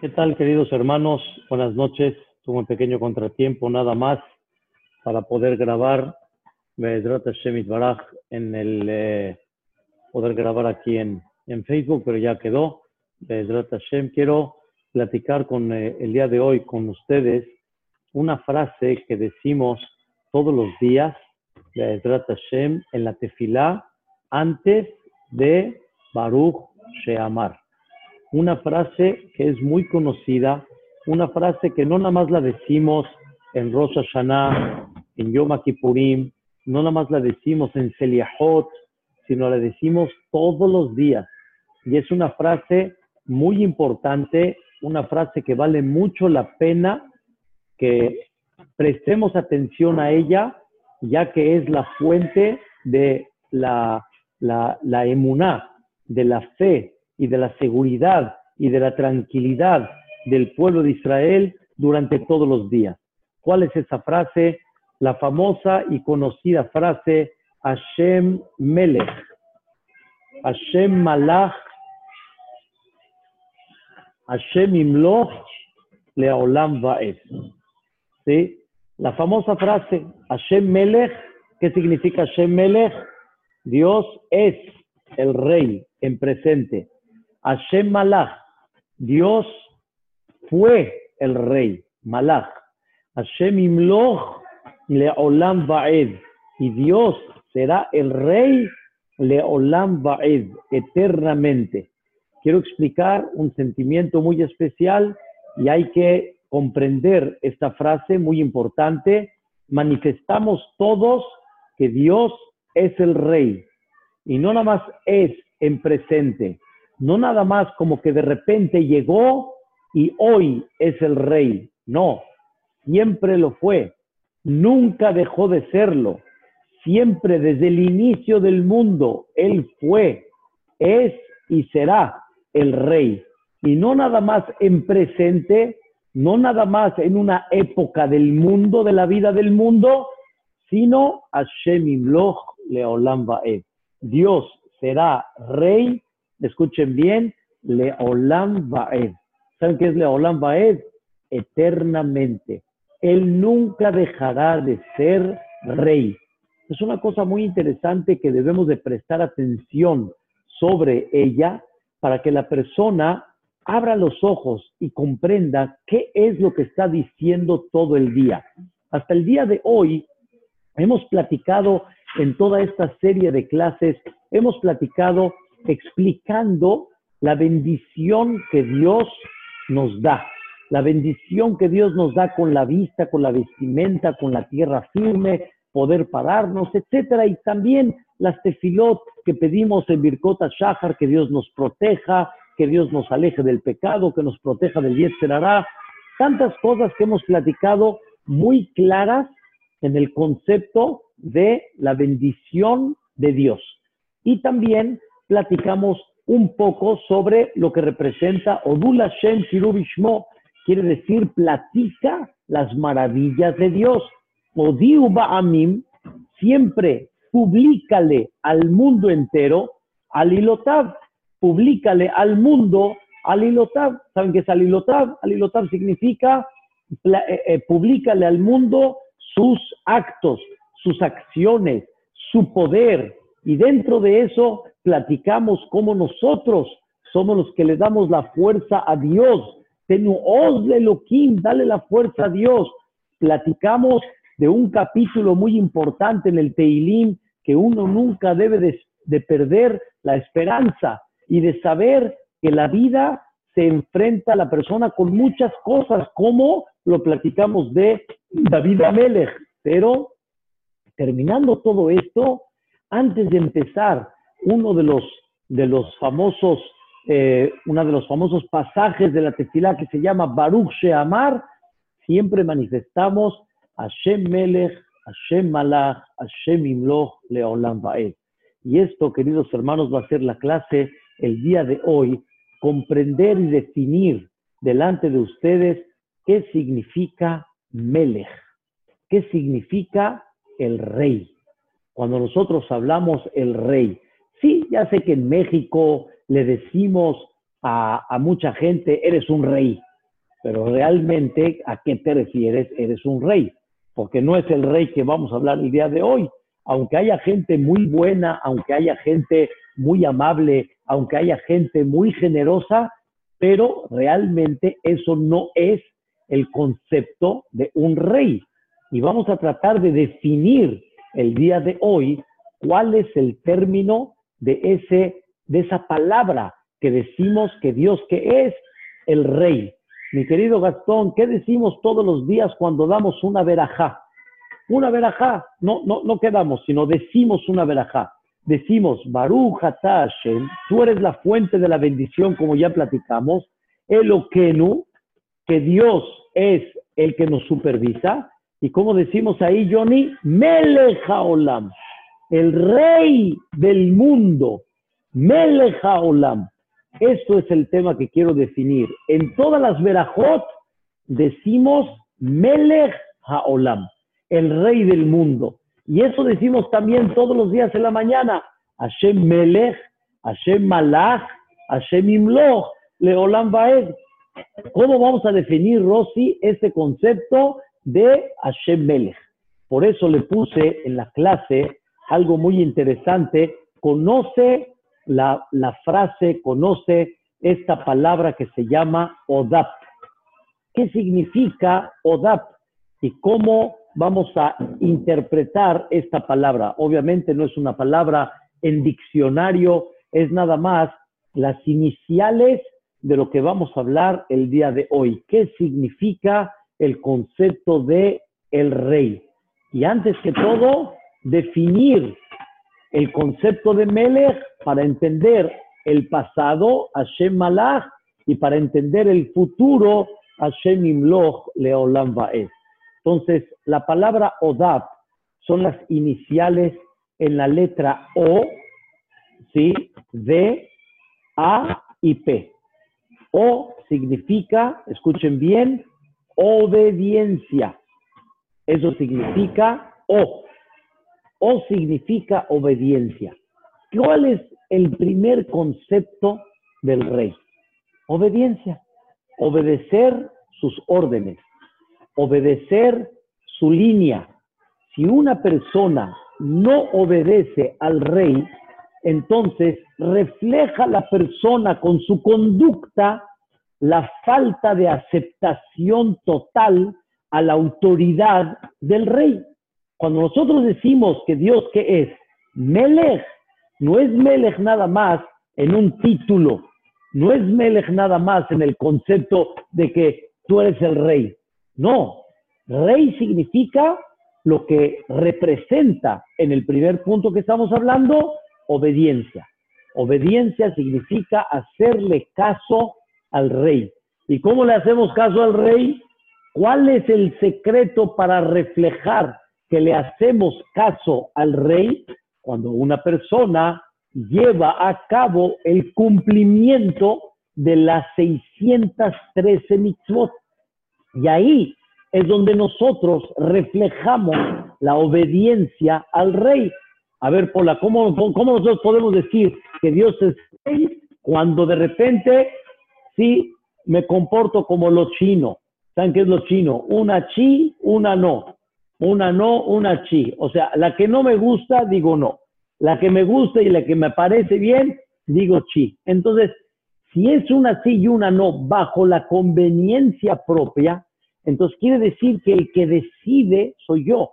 ¿Qué tal, queridos hermanos? Buenas noches. Tuve un pequeño contratiempo nada más para poder grabar en el eh, poder grabar aquí en, en, Facebook, pero ya quedó. Quiero platicar con eh, el día de hoy con ustedes una frase que decimos todos los días en la tefilá antes de Baruch Sheamar una frase que es muy conocida, una frase que no nada más la decimos en Rosh Hashanah, en Yom Kippurim, no nada más la decimos en Seliahot, sino la decimos todos los días. Y es una frase muy importante, una frase que vale mucho la pena que prestemos atención a ella, ya que es la fuente de la, la, la emuná, de la fe, y de la seguridad y de la tranquilidad del pueblo de Israel durante todos los días. ¿Cuál es esa frase? La famosa y conocida frase Hashem Melech, Hashem Malach, Hashem Imloch, Leolam Vaed. ¿Sí? La famosa frase Hashem Melech, ¿qué significa Hashem Melech? Dios es el rey en presente. Hashem Malach, Dios fue el rey, Malach. Hashem Imloch Leolam Vaed, y Dios será el rey Leolam Vaed, eternamente. Quiero explicar un sentimiento muy especial y hay que comprender esta frase muy importante. Manifestamos todos que Dios es el rey y no nada más es en presente, no nada más como que de repente llegó y hoy es el rey. No, siempre lo fue. Nunca dejó de serlo. Siempre desde el inicio del mundo, Él fue, es y será el rey. Y no nada más en presente, no nada más en una época del mundo, de la vida del mundo, sino Hashem Imloch Leolam Dios será rey escuchen bien, Leolam Baed. ¿Saben qué es Leolam Baed? Eternamente. Él nunca dejará de ser rey. Es una cosa muy interesante que debemos de prestar atención sobre ella para que la persona abra los ojos y comprenda qué es lo que está diciendo todo el día. Hasta el día de hoy hemos platicado en toda esta serie de clases, hemos platicado explicando la bendición que Dios nos da, la bendición que Dios nos da con la vista, con la vestimenta, con la tierra firme, poder pararnos, etcétera, y también las tefilot que pedimos en Birkota Shahar, que Dios nos proteja, que Dios nos aleje del pecado, que nos proteja del Yetzerará, tantas cosas que hemos platicado muy claras en el concepto de la bendición de Dios. Y también platicamos un poco sobre lo que representa Odul Hashem Kirubishmo, quiere decir platica las maravillas de Dios. Odiu Ba'amim, siempre publícale al mundo entero, alilotav, publícale al mundo alilotav. ¿Saben qué es alilotav? Alilotav significa eh, eh, al mundo sus actos, sus acciones, su poder. Y dentro de eso platicamos cómo nosotros somos los que le damos la fuerza a Dios. Tenuos Elohim, dale la fuerza a Dios. Platicamos de un capítulo muy importante en el Teilim que uno nunca debe de, de perder la esperanza y de saber que la vida se enfrenta a la persona con muchas cosas, como lo platicamos de David Amelech. Pero terminando todo esto, antes de empezar uno de los, de los famosos, eh, de los famosos pasajes de la tefilá que se llama Baruch Sheamar, siempre manifestamos Hashem Melech, Hashem Malach, Hashem Imloch, Leolam Vaed. Y esto, queridos hermanos, va a ser la clase el día de hoy, comprender y definir delante de ustedes qué significa Melech, qué significa el rey. Cuando nosotros hablamos el rey, Sí, ya sé que en México le decimos a, mucha gente, eres un rey, pero realmente a qué te refieres, eres un rey, porque no es el rey que vamos a hablar el día de hoy. Aunque haya gente muy buena, aunque haya gente muy amable, aunque haya gente muy generosa, pero realmente eso no es el concepto de un rey. Y vamos a tratar de definir el día de hoy cuál es el término de, ese, de esa palabra que decimos que Dios que es el rey. Mi querido Gastón, ¿qué decimos todos los días cuando damos una verajá? Una verajá, no, no, no quedamos, sino decimos una verajá. Decimos, Baruch tú eres la fuente de la bendición, como ya platicamos. Eloquenu, que Dios es el que nos supervisa. Y como decimos ahí, Johnny, Meleja Olam, el rey del mundo. Meleja Olam. Esto es el tema que quiero definir. En todas las verajot decimos Melech Haolam, el rey del mundo. Y eso decimos también todos los días en la mañana. Hashem Melech, Hashem Malach, Hashem Imloch, Leolam Baed. ¿Cómo vamos a definir, Rossi, este concepto de Hashem Melech? Por eso le puse en la clase algo muy interesante. Conoce la, frase, conoce esta palabra que se llama Odap. ¿Qué significa Odap? Y cómo vamos a interpretar esta palabra. Obviamente no es una palabra en diccionario, es nada más las iniciales de lo que vamos a hablar el día de hoy. ¿Qué significa el concepto de el rey? Y antes que todo, definir el concepto de Melech para entender el pasado, Hashem Malach, y para entender el futuro, Hashem Imloch Leolam Vaed. Entonces, la palabra Odab son las iniciales en la letra O, ¿sí? D, A y P. O significa, escuchen bien, obediencia. Eso significa O. O significa obediencia. ¿Cuál es el primer concepto del rey? Obediencia. Obedecer sus órdenes. Obedecer su línea. Si una persona no obedece al rey, entonces refleja la persona con su conducta la falta de aceptación total a la autoridad del rey. Cuando nosotros decimos que Dios que es Melech, no es Melech nada más en un título, no es Melech nada más en el concepto de que tú eres el rey. No, rey significa lo que representa en el primer punto que estamos hablando, obediencia. Obediencia significa hacerle caso al rey. ¿Y cómo le hacemos caso al rey? ¿Cuál es el secreto para reflejar que le hacemos caso al rey cuando una persona lleva a cabo el cumplimiento de las 613 mitzvot. Y ahí es donde nosotros reflejamos la obediencia al rey. A ver, Pola, ¿cómo, ¿cómo nosotros podemos decir que Dios es rey cuando de repente sí me comporto como lo chino? ¿Saben qué es lo chino? Una chi, una no. Una no, una chi. O sea, la que no me gusta, digo no. La que me gusta y la que me parece bien, digo chi. Entonces, si es una sí y una no bajo la conveniencia propia, entonces quiere decir que el que decide soy yo,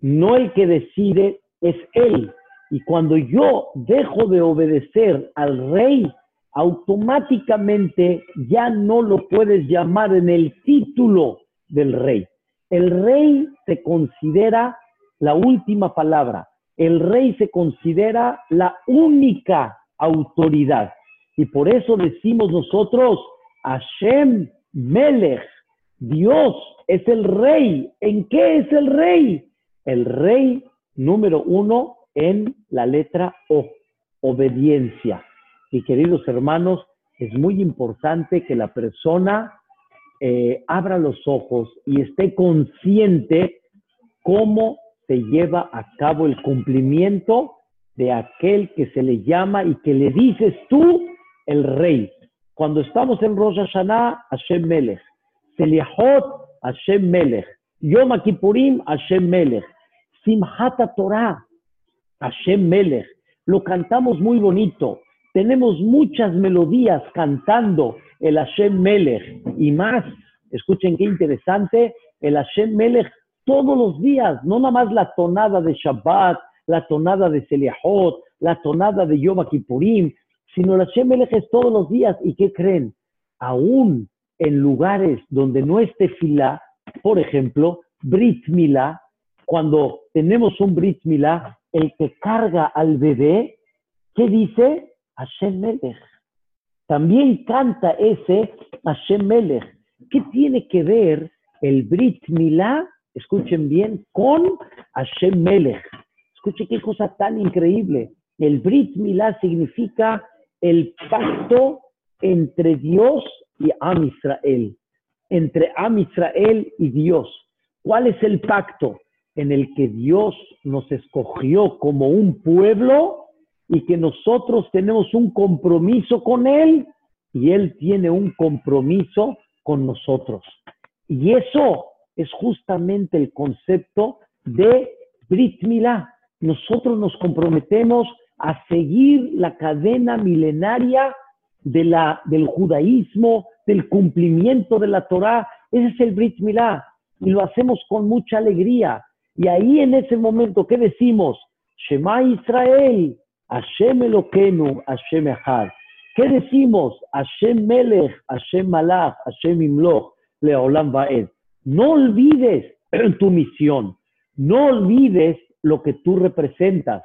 no el que decide es él. Y cuando yo dejo de obedecer al rey, automáticamente ya no lo puedes llamar en el título del rey. El rey se considera la última palabra. El rey se considera la única autoridad. Y por eso decimos nosotros, Hashem Melech, Dios es el rey. ¿En qué es el rey? El rey número uno en la letra O, obediencia. Y queridos hermanos, es muy importante que la persona eh, abra los ojos y esté consciente cómo se lleva a cabo el cumplimiento de aquel que se le llama y que le dices tú el rey. Cuando estamos en Rosh Hashanah, Hashem Melech. Seliahot, Hashem Melech. Yom Kippurim, Hashem Melech. Simhat Torah, Hashem Melech. Lo cantamos muy bonito. Tenemos muchas melodías cantando el Hashem Melech y más. Escuchen qué interesante, el Hashem Melech todos los días, no nada más la tonada de Shabbat, la tonada de Seliahot, la tonada de Yom Kippurim, sino el Hashem Melech es todos los días. ¿Y qué creen? Aún en lugares donde no esté fila, por ejemplo, Brit Milá, cuando tenemos un Brit Milá, el que carga al bebé, ¿qué dice? Hashem Melech. También canta ese Hashem Melech. ¿Qué tiene que ver el Brit Milá, escuchen bien, con Hashem Melech? Escuchen qué cosa tan increíble. El Brit Milá significa el pacto entre Dios y Am Israel, entre Am Israel y Dios. ¿Cuál es el pacto? En el que Dios nos escogió como un pueblo y que nosotros tenemos un compromiso con Él y Él tiene un compromiso con nosotros. Y eso es justamente el concepto de Brit Milá. Nosotros nos comprometemos a seguir la cadena milenaria de la, del judaísmo, del cumplimiento de la Torah. Ese es el Brit Milá y lo hacemos con mucha alegría. Y ahí en ese momento, ¿qué decimos? Shema Israel, Hashem Eloquenu, Hashem. ¿Qué decimos? Hashem Melech, Hashem Malach, Hashem Imloch, Leolam Vaed. No olvides tu misión, no olvides lo que tú representas.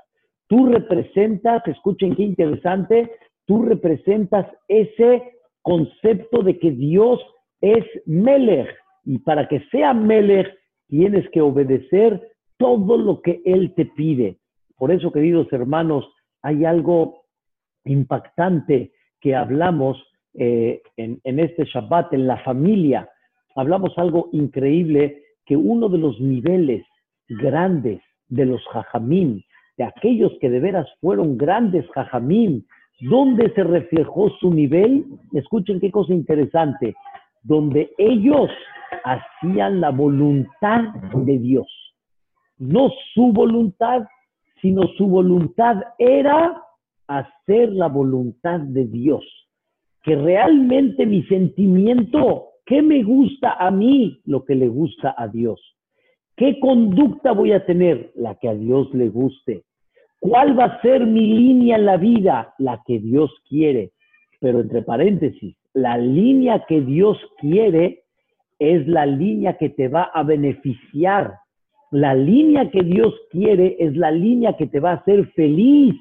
Tú representas, escuchen qué interesante, tú representas ese concepto de que Dios es Melech. Y para que sea Melech, tienes que obedecer todo lo que Él te pide. Por eso, queridos hermanos, hay algo impactante que hablamos eh, en, este Shabbat, en la familia. Hablamos algo increíble, que uno de los niveles grandes de los jajamim, de aquellos que de veras fueron grandes jajamim, ¿dónde se reflejó su nivel? Escuchen qué cosa interesante, donde ellos hacían la voluntad de Dios. No su voluntad, sino su voluntad era hacer la voluntad de Dios. Que realmente mi sentimiento, ¿qué me gusta a mí? Lo que le gusta a Dios. ¿Qué conducta voy a tener? La que a Dios le guste. ¿Cuál va a ser mi línea en la vida? La que Dios quiere. Pero entre paréntesis, la línea que Dios quiere es la línea que te va a beneficiar. La línea que Dios quiere es la línea que te va a hacer feliz.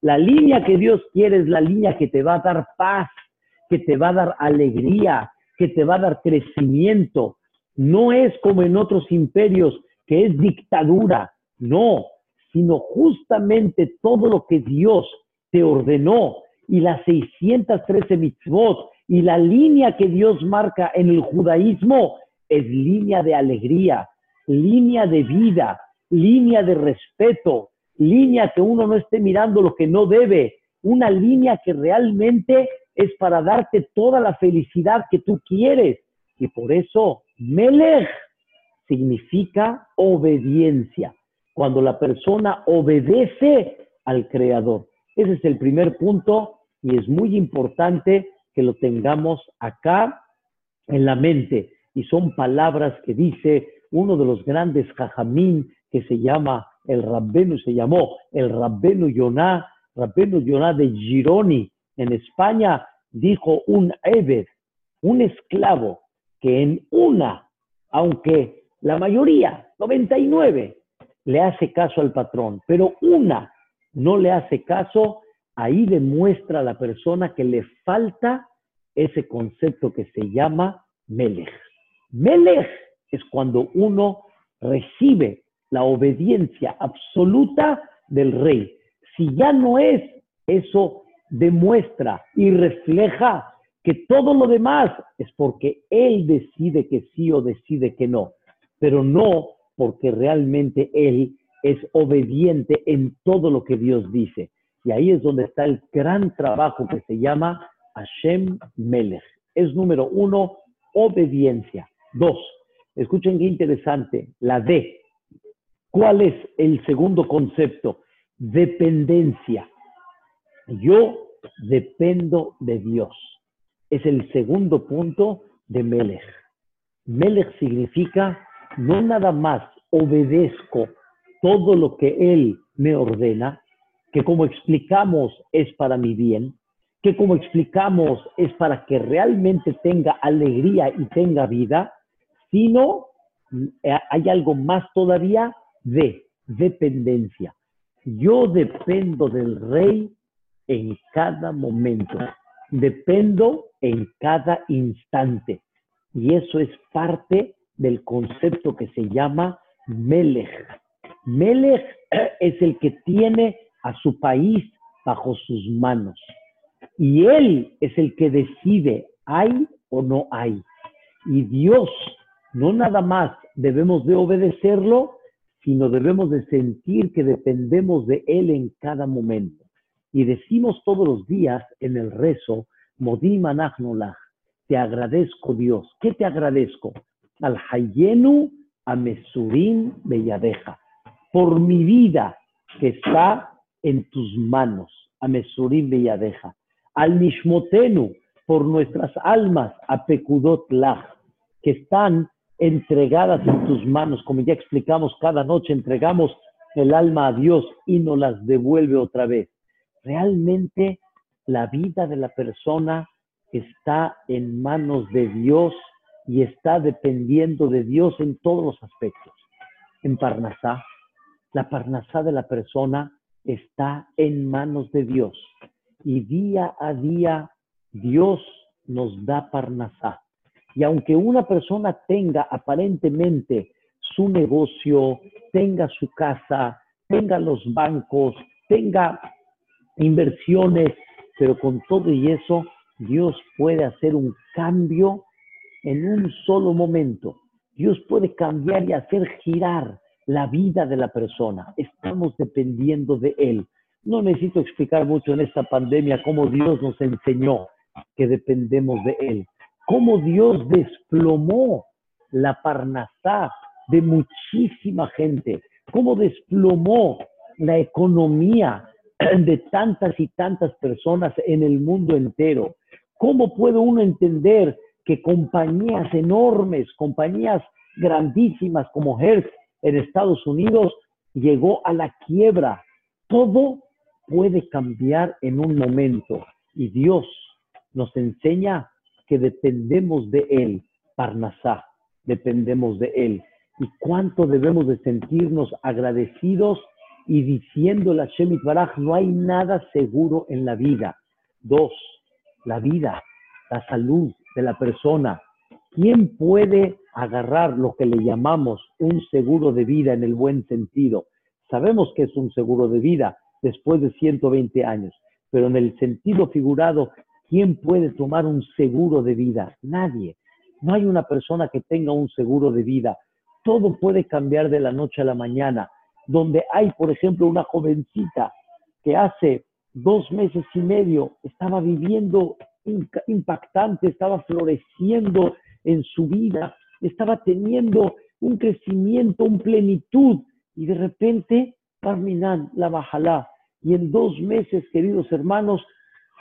La línea que Dios quiere es la línea que te va a dar paz, que te va a dar alegría, que te va a dar crecimiento. No es como en otros imperios, que es dictadura. No, sino justamente todo lo que Dios te ordenó y las 613 mitzvot y la línea que Dios marca en el judaísmo es línea de alegría, línea de vida, línea de respeto, línea que uno no esté mirando lo que no debe, una línea que realmente es para darte toda la felicidad que tú quieres. Y por eso, Melech significa obediencia. Cuando la persona obedece al Creador. Ese es el primer punto y es muy importante que lo tengamos acá en la mente. Y son palabras que dice uno de los grandes jajamín que se llama el Rabbenu, se llamó el Rabbenu Yonah, Rabbenu Yonah de Gironi, en España, dijo un Ebed, un esclavo, que en una, aunque la mayoría, 99, le hace caso al patrón, pero una no le hace caso, ahí demuestra a la persona que le falta ese concepto que se llama Melech. Melech es cuando uno recibe la obediencia absoluta del rey. Si ya no es, eso demuestra y refleja que todo lo demás es porque él decide que sí o decide que no, pero no porque realmente él es obediente en todo lo que Dios dice. Y ahí es donde está el gran trabajo que se llama Hashem Melech. Es número uno, obediencia. Dos, escuchen qué interesante, la D. ¿Cuál es el segundo concepto? Dependencia. Yo dependo de Dios. Es el segundo punto de Melech. Melech significa no nada más obedezco todo lo que Él me ordena, que como explicamos es para mi bien, que como explicamos es para que realmente tenga alegría y tenga vida, sino eh, hay algo más todavía de dependencia. Yo dependo del rey en cada momento, dependo en cada instante. Y eso es parte del concepto que se llama Melech. Melech es el que tiene a su país bajo sus manos. Y él es el que decide, hay o no hay. Y Dios, no nada más debemos de obedecerlo, sino debemos de sentir que dependemos de Él en cada momento. Y decimos todos los días en el rezo, Modim te agradezco Dios. ¿Qué te agradezco? Al Hayenu Amesurim Belladeja. Por mi vida que está en tus manos. Amesurim Belladeja. Al Nishmotenu, por nuestras almas, a Pekudot Lach, que están entregadas en tus manos, como ya explicamos, cada noche entregamos el alma a Dios y nos las devuelve otra vez. Realmente la vida de la persona está en manos de Dios y está dependiendo de Dios en todos los aspectos. En Parnasá, la Parnasá de la persona está en manos de Dios y día a día Dios nos da Parnasá. Y aunque una persona tenga aparentemente su negocio, tenga su casa, tenga los bancos, tenga inversiones, pero con todo y eso, Dios puede hacer un cambio en un solo momento. Dios puede cambiar y hacer girar la vida de la persona. Estamos dependiendo de Él. No necesito explicar mucho en esta pandemia cómo Dios nos enseñó que dependemos de Él cómo Dios desplomó la parnasá de muchísima gente, cómo desplomó la economía de tantas y tantas personas en el mundo entero. ¿Cómo puede uno entender que compañías enormes, compañías grandísimas como Hertz en Estados Unidos llegó a la quiebra? Todo puede cambiar en un momento y Dios nos enseña que dependemos de Él, Parnasá, dependemos de Él. Y cuánto debemos de sentirnos agradecidos y diciendo la Shemit Baraj, no hay nada seguro en la vida. Dos, la vida, la salud de la persona. ¿Quién puede agarrar lo que le llamamos un seguro de vida en el buen sentido? Sabemos que es un seguro de vida después de 120 años, pero en el sentido figurado ¿Quién puede tomar un seguro de vida? Nadie. No hay una persona que tenga un seguro de vida. Todo puede cambiar de la noche a la mañana. Donde hay, por ejemplo, una jovencita que hace dos meses y medio estaba viviendo impactante, estaba floreciendo en su vida, estaba teniendo un crecimiento, un plenitud, y de repente, Parminan, la bajalá. Y en dos meses, queridos hermanos,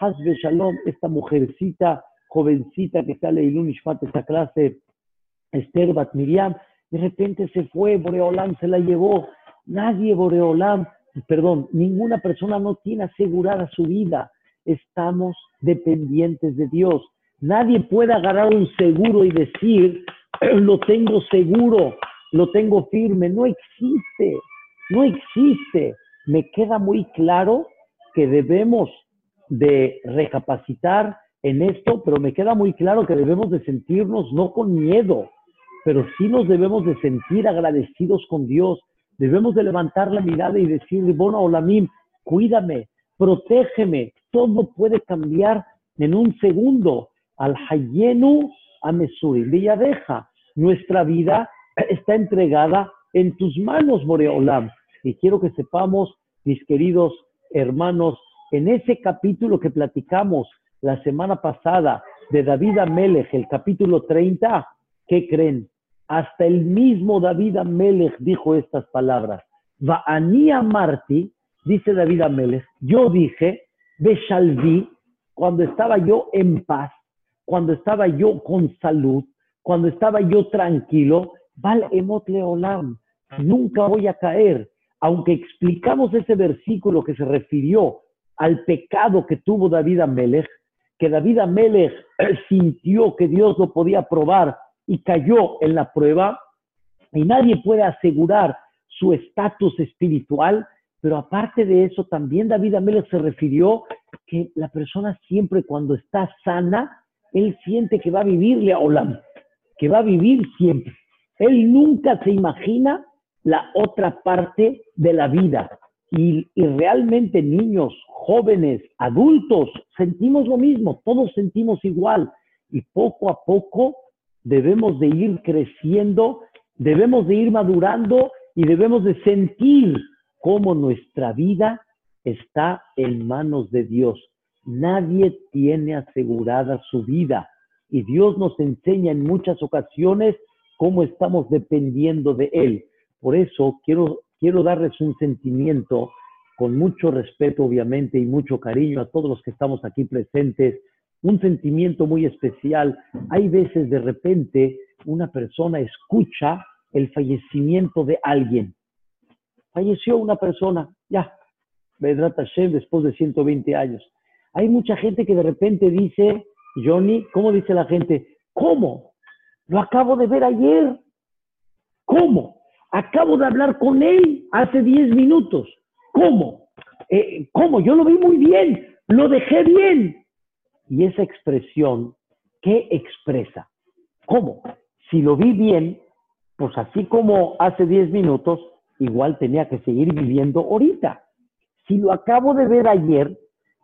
Hasbe Shalom, esta mujercita, jovencita que sale de Ishmat, esta clase, Esther Bat Miriam, de repente se fue, Boreolam se la llevó. Nadie, Boreolam, perdón, ninguna persona no tiene asegurada su vida. Estamos dependientes de Dios. Nadie puede agarrar un seguro y decir, lo tengo seguro, lo tengo firme. No existe, no existe. Me queda muy claro que debemos de recapacitar en esto, pero me queda muy claro que debemos de sentirnos no con miedo, pero sí nos debemos de sentir agradecidos con Dios. Debemos de levantar la mirada y decirle, bueno, Olamim, cuídame, protégeme. Todo puede cambiar en un segundo. Al Hayenu a Mesuri. deja nuestra vida está entregada en tus manos, Boreolam. Y quiero que sepamos, mis queridos hermanos en ese capítulo que platicamos la semana pasada de David Amelech, el capítulo 30, ¿qué creen? Hasta el mismo David Amelech dijo estas palabras. Va'ani Marti, dice David Amelech, yo dije, Beshalvi, cuando estaba yo en paz, cuando estaba yo con salud, cuando estaba yo tranquilo, Val Emot Leolam, nunca voy a caer. Aunque explicamos ese versículo que se refirió al pecado que tuvo David Amelech, que David Amelech sintió que Dios lo podía probar y cayó en la prueba, y nadie puede asegurar su estatus espiritual, pero aparte de eso, también David Amelech se refirió que la persona siempre cuando está sana, él siente que va a vivirle a Olam, que va a vivir siempre. Él nunca se imagina la otra parte de la vida. Y, realmente niños, jóvenes, adultos, sentimos lo mismo, todos sentimos igual. Y poco a poco debemos de ir creciendo, debemos de ir madurando y debemos de sentir cómo nuestra vida está en manos de Dios. Nadie tiene asegurada su vida y Dios nos enseña en muchas ocasiones cómo estamos dependiendo de Él. Por eso quiero, quiero darles un sentimiento con mucho respeto, obviamente, y mucho cariño a todos los que estamos aquí presentes, un sentimiento muy especial. Hay veces de repente una persona escucha el fallecimiento de alguien. Falleció una persona, ya, Vedrat Hashem, después de 120 años. Hay mucha gente que de repente dice, Johnny, ¿cómo dice la gente? ¿Cómo? Lo acabo de ver ayer. ¿Cómo? Acabo de hablar con él hace 10 minutos. ¿Cómo? Eh, ¿Cómo? Yo lo vi muy bien. Lo dejé bien. Y esa expresión, ¿qué expresa? ¿Cómo? Si lo vi bien, pues así como hace 10 minutos, igual tenía que seguir viviendo ahorita. Si lo acabo de ver ayer,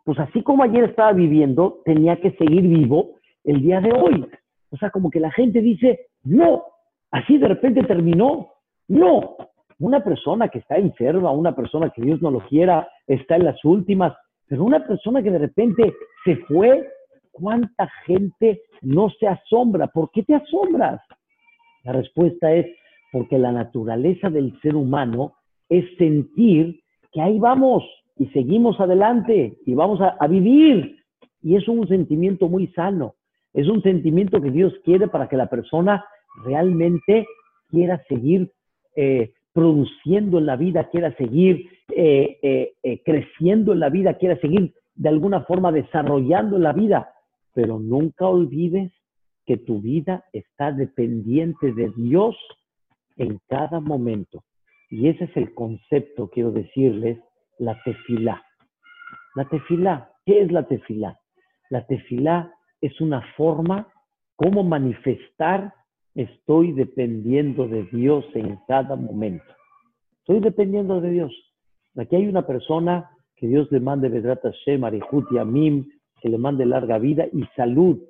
pues así como ayer estaba viviendo, tenía que seguir vivo el día de hoy. O sea, como que la gente dice, no, así de repente terminó. No, una persona que está enferma, una persona que Dios no lo quiera, está en las últimas, pero una persona que de repente se fue, ¿cuánta gente no se asombra? ¿Por qué te asombras? La respuesta es porque la naturaleza del ser humano es sentir que ahí vamos y seguimos adelante y vamos a, vivir. Y es un sentimiento muy sano. Es un sentimiento que Dios quiere para que la persona realmente quiera seguir eh, produciendo en la vida, quiera seguir eh, eh, creciendo en la vida, quiera seguir de alguna forma desarrollando la vida. Pero nunca olvides que tu vida está dependiente de Dios en cada momento. Y ese es el concepto, quiero decirles, la tefilá. La tefilá, ¿qué es la tefilá? La tefilá es una forma como manifestar estoy dependiendo de Dios en cada momento. Estoy dependiendo de Dios. Aquí hay una persona que Dios le mande Vedrata Shem, Arihut y Amim, que le mande larga vida y salud,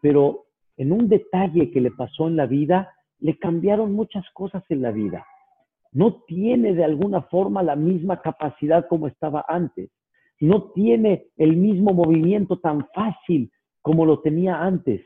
pero en un detalle que le pasó en la vida, le cambiaron muchas cosas en la vida. No tiene de alguna forma la misma capacidad como estaba antes. No tiene el mismo movimiento tan fácil como lo tenía antes.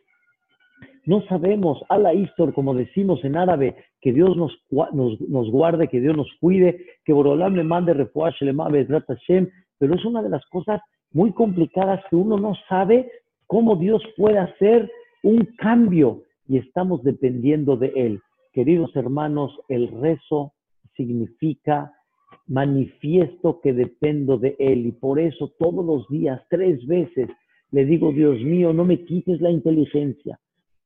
No sabemos, a la Istor, como decimos en árabe, que Dios nos, nos, guarde, que Dios nos cuide, que Borolam le mande refuash, le Hashem, pero es una de las cosas muy complicadas que uno no sabe cómo Dios puede hacer un cambio y estamos dependiendo de Él. Queridos hermanos, el rezo significa manifiesto que dependo de Él y por eso todos los días, tres veces, le digo, Dios mío, no me quites la inteligencia,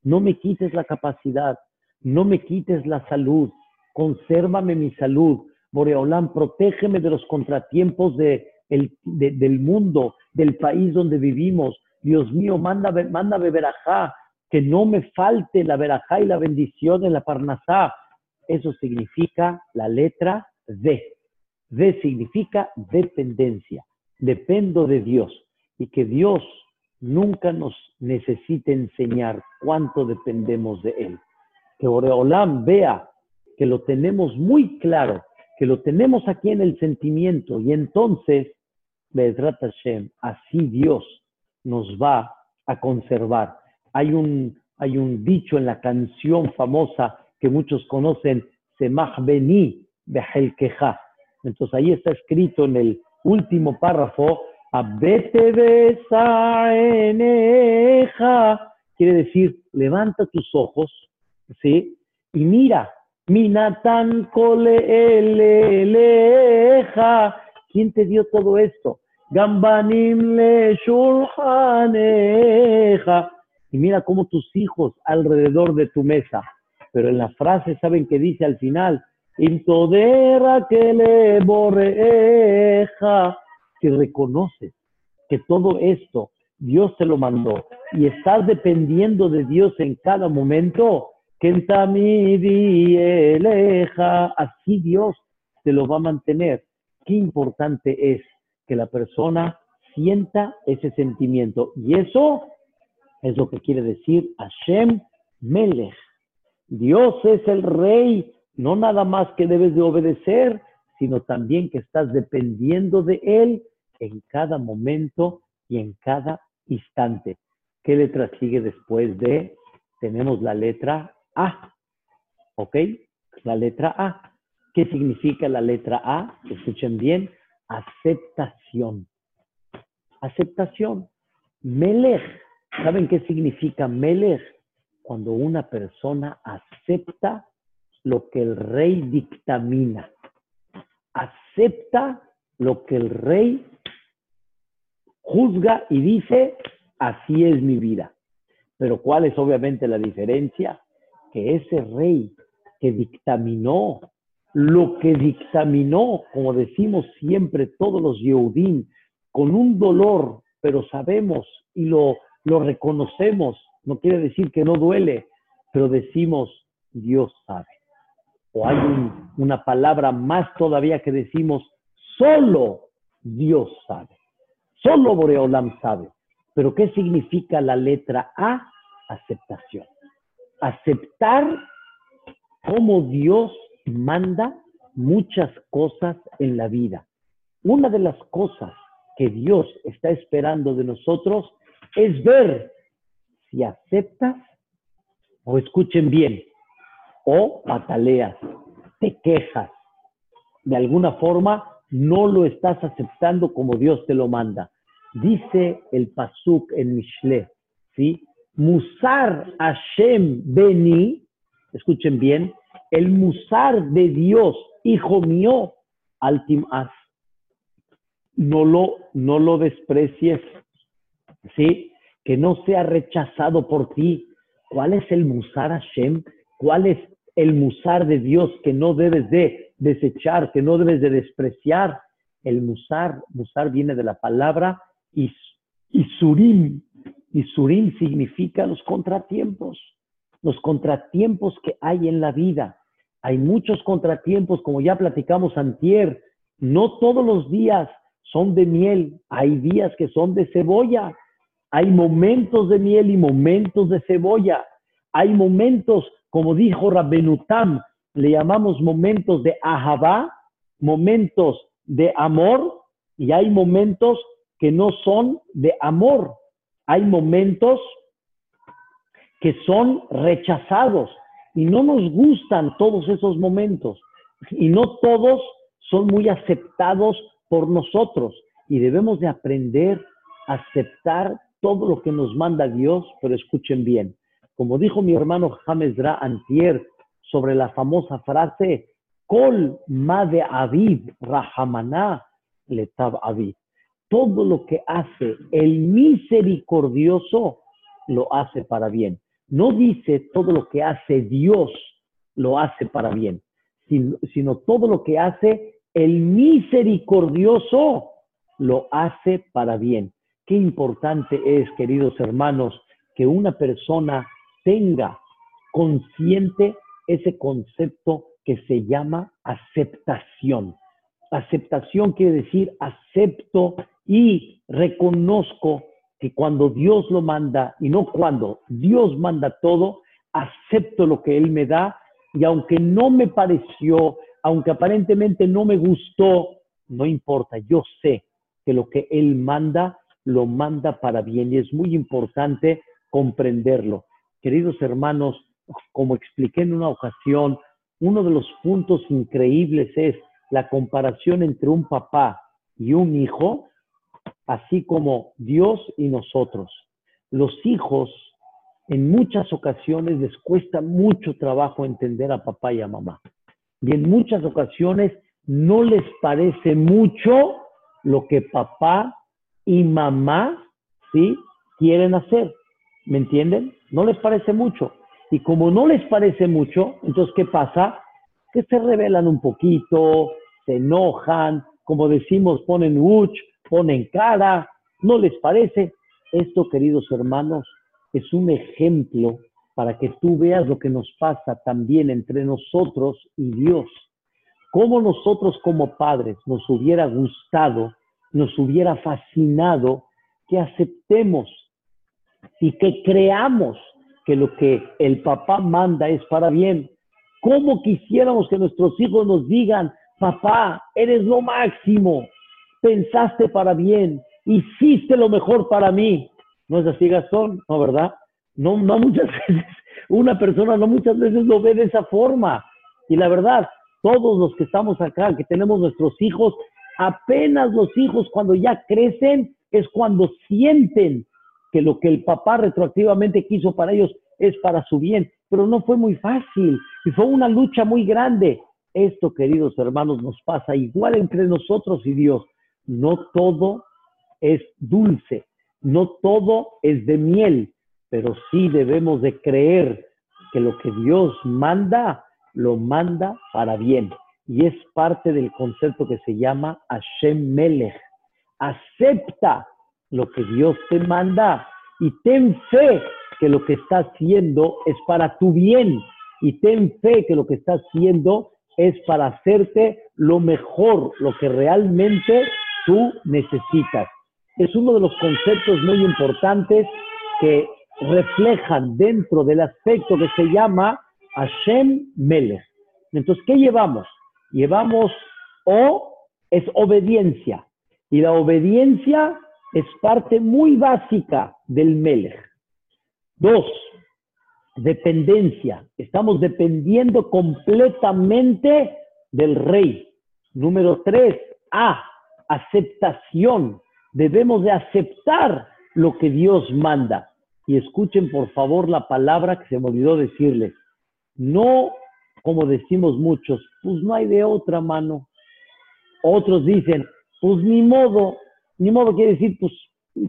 no me quites la capacidad, no me quites la salud, consérvame mi salud. Boreolán, protégeme de los contratiempos de, del mundo, del país donde vivimos. Dios mío, manda, mándame verajá, que no me falte la verajá y la bendición en la parnasá. Eso significa la letra D. D significa dependencia. Dependo de Dios. Y que Dios nunca nos necesite enseñar cuánto dependemos de Él. Que Oreolam vea que lo tenemos muy claro, que lo tenemos aquí en el sentimiento y entonces, Bezrat Hashem, así Dios nos va a conservar. hay un, hay un dicho en la canción famosa que muchos conocen, Semach Beni Behelkeja. Entonces ahí está escrito en el último párrafo, Abete Besaeneja, quiere decir, levanta tus ojos, ¿sí? Y mira, Minatan Eleja, ¿quién te dio todo esto? Gambanim le shulhaneja. Y mira cómo tus hijos alrededor de tu mesa. Pero en la frase, ¿saben qué dice al final? Intodera que le borreja. Si reconoces que todo esto Dios te lo mandó y estás dependiendo de Dios en cada momento, eleja, así Dios te lo va a mantener. Qué importante es que la persona sienta ese sentimiento. Y eso es lo que quiere decir Hashem Melech. Dios es el rey, no nada más que debes de obedecer, sino también que estás dependiendo de Él en cada momento y en cada instante. ¿Qué letra sigue después de? Tenemos la letra A. ¿Ok? La letra A. ¿Qué significa la letra A? Escuchen bien aceptación. Aceptación. Melech. ¿Saben qué significa Melech? Cuando una persona acepta lo que el rey dictamina. Acepta lo que el rey juzga y dice, así es mi vida. Pero ¿cuál es obviamente la diferencia? Que ese rey que dictaminó lo que dictaminó, como decimos siempre todos los Yehudim, con un dolor, pero sabemos y lo, lo reconocemos, no quiere decir que no duele, pero decimos, Dios sabe. O hay una palabra más todavía que decimos, solo Dios sabe. Solo Boreolam sabe. Pero ¿qué significa la letra A? Aceptación. Aceptar como Dios manda muchas cosas en la vida. Una de las cosas que Dios está esperando de nosotros es ver si aceptas o escuchen bien, o pataleas, te quejas. De alguna forma no lo estás aceptando como Dios te lo manda. Dice el Pasuk en Mishle, ¿sí? Musar Hashem Beni, escuchen bien, el musar de Dios, hijo mío, altimaz. No lo, no lo desprecies, ¿sí? Que no sea rechazado por ti. ¿Cuál es el musar Hashem? ¿Cuál es el musar de Dios que no debes de desechar, que no debes de despreciar? El musar, musar viene de la palabra isurim. Isurim significa los contratiempos, los contratiempos que hay en la vida. Hay muchos contratiempos, como ya platicamos antier. No todos los días son de miel, hay días que son de cebolla. Hay momentos de miel y momentos de cebolla. Hay momentos, como dijo Rabbenutam, le llamamos momentos de ahabá, momentos de amor, y hay momentos que no son de amor. Hay momentos que son rechazados. Y no nos gustan todos esos momentos. Y no todos son muy aceptados por nosotros. Y debemos de aprender a aceptar todo lo que nos manda Dios, pero escuchen bien. Como dijo mi hermano James Dra Antier sobre la famosa frase, Kol ma de Aviv Rahamana letab Aviv. Todo lo que hace el misericordioso lo hace para bien. No dice todo lo que hace Dios lo hace para bien, sino, todo lo que hace el misericordioso lo hace para bien. Qué importante es, queridos hermanos, que una persona tenga consciente ese concepto que se llama aceptación. Aceptación quiere decir acepto y reconozco que cuando Dios lo manda, y no cuando, Dios manda todo, acepto lo que Él me da, y aunque no me pareció, aunque aparentemente no me gustó, no importa, yo sé que lo que Él manda, lo manda para bien. Y es muy importante, comprenderlo. Queridos hermanos, como expliqué en una ocasión, uno de los puntos increíbles es la comparación entre un papá y un hijo, así como Dios y nosotros. Los hijos en muchas ocasiones les cuesta mucho trabajo entender a papá y a mamá. Y en muchas ocasiones no les parece mucho lo que papá y mamá, ¿sí? Quieren hacer. ¿Me entienden? No les parece mucho. Y como no les parece mucho, entonces, ¿qué pasa? Que se rebelan un poquito, se enojan, como decimos, ponen uch, ponen cara, no les parece. Esto, queridos hermanos, es un ejemplo para que tú veas lo que nos pasa también entre nosotros y Dios. Cómo nosotros como padres nos hubiera gustado, nos hubiera fascinado que aceptemos y que creamos que lo que el papá manda es para bien. ¿Cómo quisiéramos que nuestros hijos nos digan, papá, eres lo máximo, pensaste para bien, hiciste lo mejor para mí? ¿No es así, Gastón? ¿No, verdad? No, no muchas veces, una persona no muchas veces lo ve de esa forma. Y la verdad, todos los que estamos acá, que tenemos nuestros hijos, apenas los hijos cuando ya crecen es cuando sienten que lo que el papá retroactivamente quiso para ellos es para su bien, pero no fue muy fácil y fue una lucha muy grande. Esto, queridos hermanos, nos pasa igual entre nosotros y Dios. No todo es dulce, no todo es de miel, pero sí debemos de creer que lo que Dios manda, lo manda para bien. Y es parte del concepto que se llama Hashem Melech. Acepta lo que Dios te manda y ten fe que lo que está haciendo es para tu bien y ten fe que lo que está haciendo es para hacerte lo mejor, lo que realmente tú necesitas. Es uno de los conceptos muy importantes que reflejan dentro del aspecto que se llama Hashem Melech. Entonces, ¿qué llevamos? Llevamos O es obediencia. Y la obediencia es parte muy básica del Melech. Dos, dependencia. Estamos dependiendo completamente del rey. Número tres, A, aceptación. Debemos de aceptar lo que Dios manda. Y escuchen por favor la palabra que se me olvidó decirles. No, como decimos muchos, pues no hay de otra mano. Otros dicen, pues ni modo, ni modo quiere decir, pues,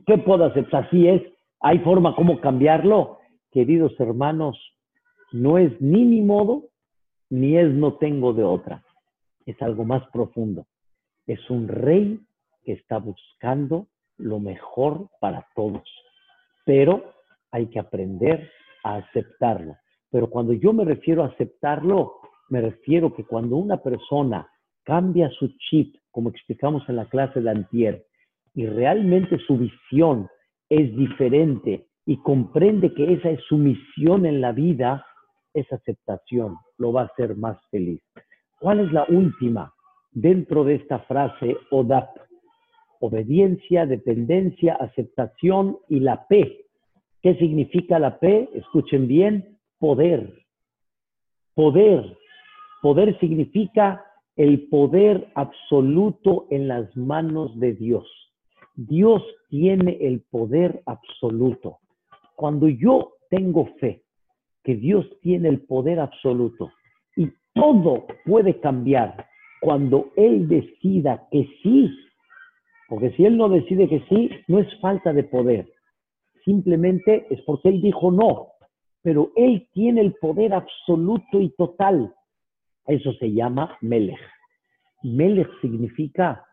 ¿qué puedo? Pues así es, hay forma como cambiarlo. Queridos hermanos, no es ni mi modo, ni es no tengo de otra. Es algo más profundo. Es un rey que está buscando lo mejor para todos. Pero hay que aprender a aceptarlo. Pero cuando yo me refiero a aceptarlo, me refiero que cuando una persona cambia su chip, como explicamos en la clase de Antier, y realmente su visión es diferente y comprende que esa es su misión en la vida, esa aceptación lo va a hacer más feliz. ¿Cuál es la última dentro de esta frase ODAP? Obediencia, dependencia, aceptación y la P. ¿Qué significa la P? Escuchen bien, poder. Poder. Poder significa el poder absoluto en las manos de Dios. Dios tiene el poder absoluto. Cuando yo tengo fe que Dios tiene el poder absoluto y todo puede cambiar cuando Él decida que sí, porque si Él no decide que sí, no es falta de poder, simplemente es porque Él dijo no, pero Él tiene el poder absoluto y total. Eso se llama Melech. Melech significa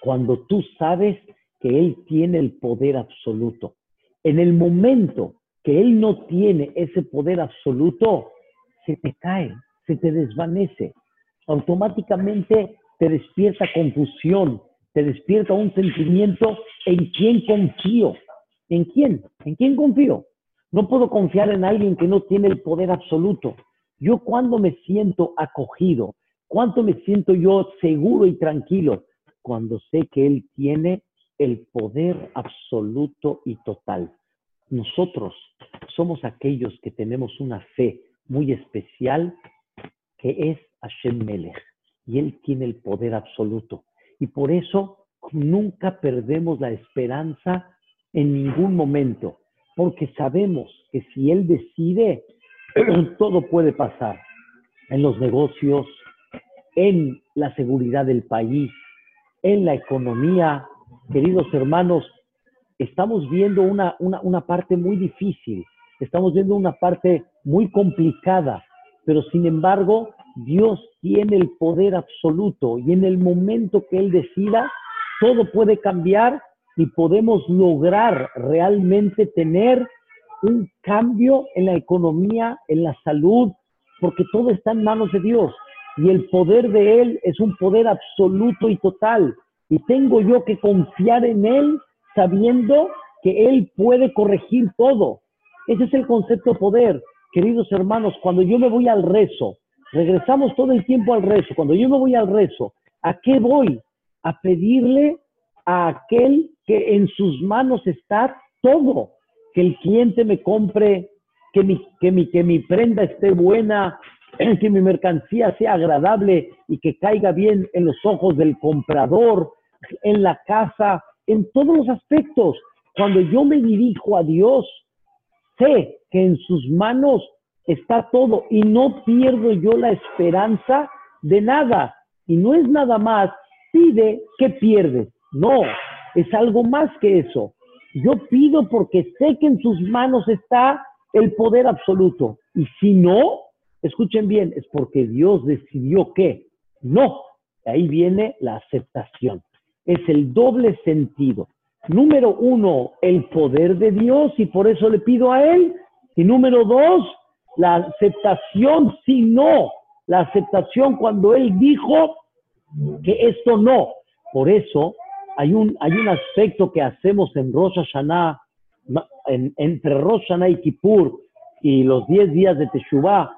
cuando tú sabes que Él tiene el poder absoluto. En el momento que Él no tiene ese poder absoluto, se te cae, se te desvanece. Automáticamente te despierta confusión, te despierta un sentimiento en quién confío. ¿En quién? ¿En quién confío? No puedo confiar en alguien que no tiene el poder absoluto. Yo cuando me siento acogido, cuánto me siento yo seguro y tranquilo, cuando sé que Él tiene el poder absoluto y total. Nosotros somos aquellos que tenemos una fe muy especial que es Hashem Melech. Y Él tiene el poder absoluto. Y por eso nunca perdemos la esperanza en ningún momento, porque sabemos que si Él decide, todo puede pasar en los negocios, en la seguridad del país, en la economía. Queridos hermanos, estamos viendo una, una, parte muy difícil, estamos viendo una parte muy complicada, pero sin embargo, Dios tiene el poder absoluto y en el momento que Él decida, todo puede cambiar y podemos lograr realmente tener un cambio en la economía, en la salud, porque todo está en manos de Dios y el poder de Él es un poder absoluto y total. Y tengo yo que confiar en Él sabiendo que Él puede corregir todo. Ese es el concepto de poder. Queridos hermanos, cuando yo me voy al rezo, regresamos todo el tiempo al rezo, cuando yo me voy al rezo, ¿a qué voy? A pedirle a aquel que en sus manos está todo, que el cliente me compre, que mi, que mi, que mi prenda esté buena, que mi mercancía sea agradable y que caiga bien en los ojos del comprador, en la casa, en todos los aspectos. Cuando yo me dirijo a Dios, sé que en sus manos está todo y no pierdo yo la esperanza de nada. Y no es nada más, pide que pierdes. No, es algo más que eso. Yo pido porque sé que en sus manos está el poder absoluto. Y si no, escuchen bien, es porque Dios decidió que no. Ahí viene la aceptación es el doble sentido. Número uno, el poder de Dios y por eso le pido a Él. Y número dos, la aceptación si no, la aceptación cuando Él dijo que esto no. Por eso hay un, hay un aspecto que hacemos en Rosh Hashanah, entre Rosh Hashanah y Kippur y los diez días de Teshuvah,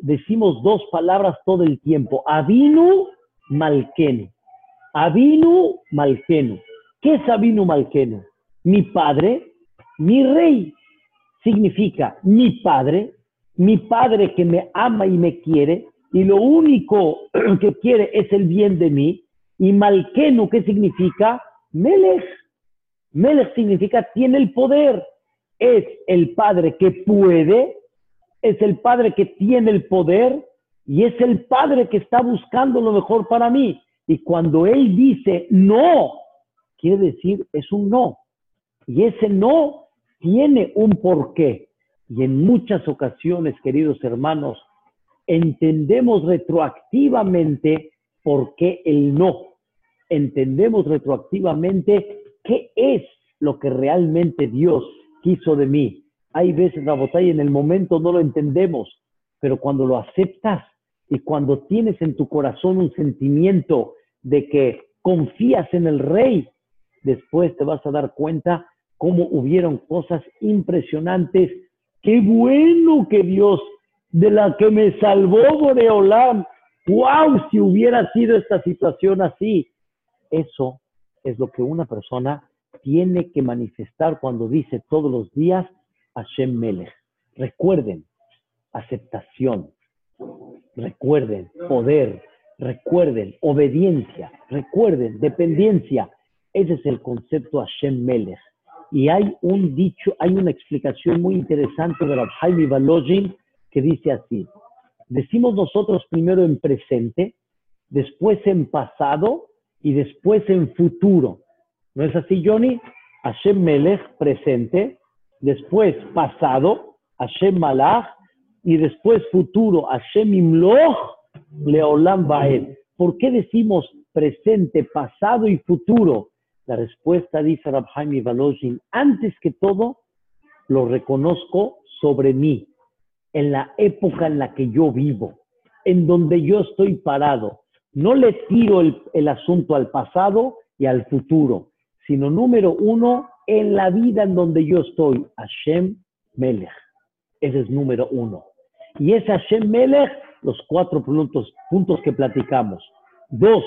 decimos dos palabras todo el tiempo, Avinu Malkenu. Avinu Malkenu. ¿Qué es Avinu Malkenu? Mi padre, mi rey. Significa mi padre, mi padre que me ama y me quiere, y lo único que quiere es el bien de mí. Y Malkenu, ¿qué significa? Melech. Melech significa tiene el poder. Es el padre que puede, es el padre que tiene el poder y es el padre que está buscando lo mejor para mí. Y cuando Él dice no, quiere decir es un no. Y ese no tiene un porqué. Y en muchas ocasiones, queridos hermanos, entendemos retroactivamente por qué el no. Entendemos retroactivamente qué es lo que realmente Dios quiso de mí. Hay veces, la botella en el momento no lo entendemos, pero cuando lo aceptas, y cuando tienes en tu corazón un sentimiento de que confías en el rey, después te vas a dar cuenta cómo hubieron cosas impresionantes. Qué bueno que Dios, de la que me salvó Boreolam, wow, si hubiera sido esta situación así. Eso es lo que una persona tiene que manifestar cuando dice todos los días Hashem Melech. Recuerden, aceptación, Recuerden, poder, recuerden, obediencia, recuerden, dependencia. Ese es el concepto Hashem Melech. Y hay un dicho, hay una explicación muy interesante de Rabbi Balojin que dice así. Decimos nosotros primero en presente, después en pasado y después en futuro. ¿No es así, Johnny? Hashem Melech, presente, después pasado, Hashem Malach, y después futuro, Hashem Imloch, Leolam. ¿Por qué decimos presente, pasado y futuro? La respuesta dice Rabhaim Valojin, antes que todo, lo reconozco sobre mí, en la época en la que yo vivo, en donde yo estoy parado. No le tiro el, el asunto al pasado y al futuro, sino número uno, en la vida en donde yo estoy, Hashem Melech. Ese es número uno. Y es Hashem Melech, los cuatro puntos, que platicamos. Dos,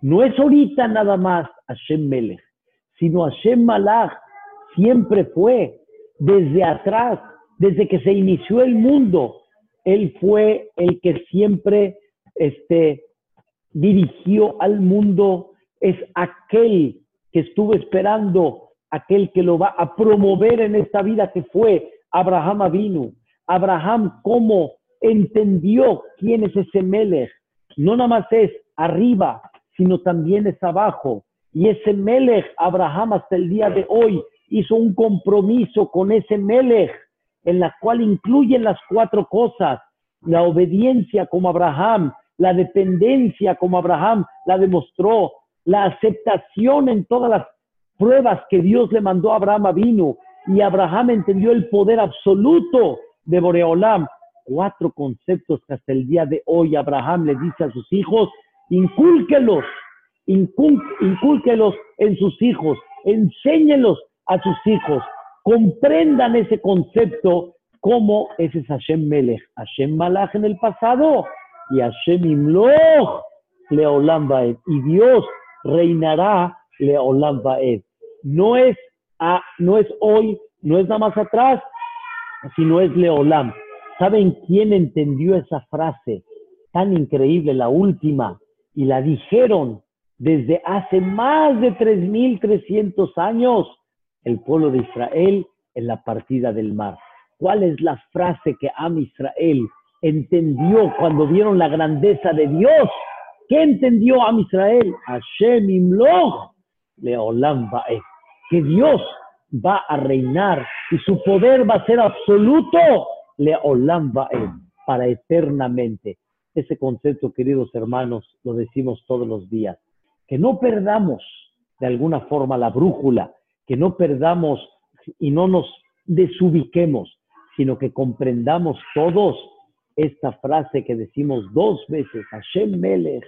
no es ahorita nada más Hashem Melech, sino Hashem Malach siempre fue. desde atrás, desde que se inició el mundo, Él fue el que siempre este, dirigió al mundo, es aquel que estuvo esperando, aquel que lo va a promover en esta vida que fue Abraham Avinu. Abraham, ¿cómo entendió quién es ese Melech? No nada más es arriba, sino también es abajo. Y ese Melech, Abraham hasta el día de hoy, hizo un compromiso con ese Melech, en la cual incluyen las cuatro cosas, la obediencia como Abraham, la dependencia como Abraham la demostró, la aceptación en todas las pruebas que Dios le mandó a Abraham vino y Abraham entendió el poder absoluto de Boreolam. Cuatro conceptos que hasta el día de hoy Abraham le dice a sus hijos, incúlquelos, incúlquelos en sus hijos, enséñelos a sus hijos, comprendan ese concepto como ese es Hashem Melech, Hashem Malach en el pasado y Hashem Imloch Leolam Baed. Y Dios reinará Leolam Baed. No es, no es hoy, no es nada más atrás, sino es Leolam. ¿Saben quién entendió esa frase tan increíble, la última? Y la dijeron desde hace más de 3.300 años el pueblo de Israel en la partida del mar. ¿Cuál es la frase que Am Israel entendió cuando vieron la grandeza de Dios? ¿Qué entendió Am Israel? Hashem Imloch Leolam Bae. Que Dios va a reinar y su poder va a ser absoluto Leolam Bae, para eternamente. Ese concepto, queridos hermanos, lo decimos todos los días. Que no perdamos de alguna forma la brújula, que no perdamos y no nos desubiquemos, sino que comprendamos todos esta frase que decimos dos veces, Hashem Melech,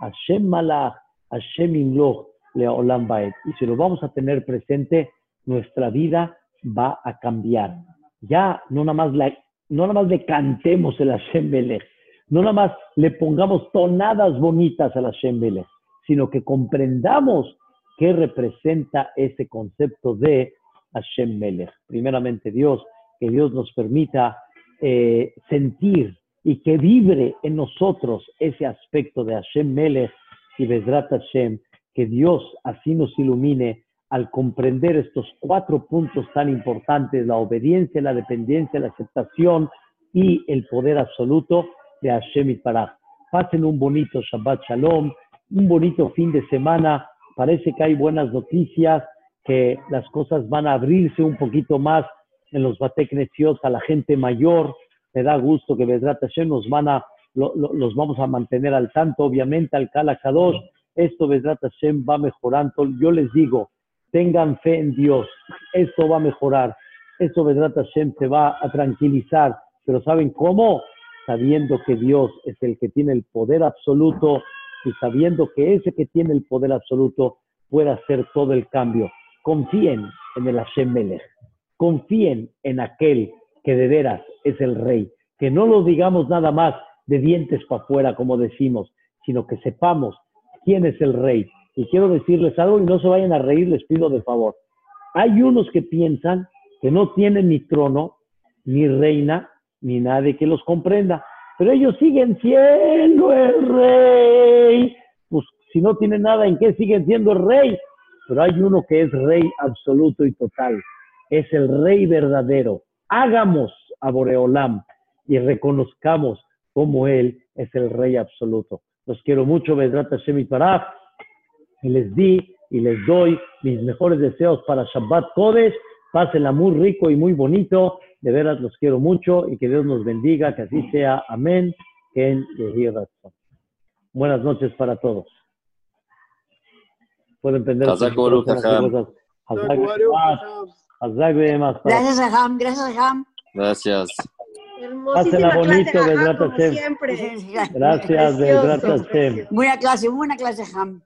Hashem Malach, Hashem Imloch, Leolam Baed. Y si lo vamos a tener presente, nuestra vida va a cambiar. Ya no nada más, no nada más le cantemos el Hashem Melech, no nada más le pongamos tonadas bonitas al Hashem Melech, sino que comprendamos qué representa ese concepto de Hashem Melech. Primeramente Dios, que Dios nos permita eh, sentir y que vibre en nosotros ese aspecto de Hashem Melech y Bezrat Hashem, que Dios así nos ilumine al comprender estos cuatro puntos tan importantes, la obediencia, la dependencia, la aceptación y el poder absoluto de Hashem y Parach. Pasen un bonito Shabbat Shalom, un bonito fin de semana parece que hay buenas noticias, que las cosas van a abrirse un poquito más en los Bateknecios a la gente mayor. Me da gusto que Vedrat Hashem nos van a, los vamos a mantener al tanto, obviamente, al Kala Kadosh. Esto Vedrat Hashem va mejorando. Yo les digo, tengan fe en Dios. Esto va a mejorar. Esto Vedrat Hashem se va a tranquilizar. Pero ¿saben cómo? Sabiendo que Dios es el que tiene el poder absoluto y sabiendo que ese que tiene el poder absoluto puede hacer todo el cambio. Confíen en el Hashem Melech, confíen en aquel que de veras es el rey, que no lo digamos nada más de dientes para afuera, como decimos, sino que sepamos quién es el rey. Y quiero decirles algo y no se vayan a reír, les pido de favor. Hay unos que piensan que no tienen ni trono, ni reina, ni nadie que los comprenda pero ellos siguen siendo el rey. Pues si no tienen nada en qué, siguen siendo el rey. Pero hay uno que es rey absoluto y total. Es el rey verdadero. Hagamos a Boreolam y reconozcamos como él es el rey absoluto. Los quiero mucho, Vedrat Hashem y Y les di y les doy mis mejores deseos para Shabbat Kodesh. Pásenla muy rico y muy bonito. De veras los quiero mucho y que Dios nos bendiga, que así sea. Amén. En Buenas noches para todos. Pueden prender las cosas. Gracias, Ajam. Gracias, Ajam. Gracias. Pásela bonito, de Siempre. Gracias, de Hashem. Buena clase, buena clase, Ham.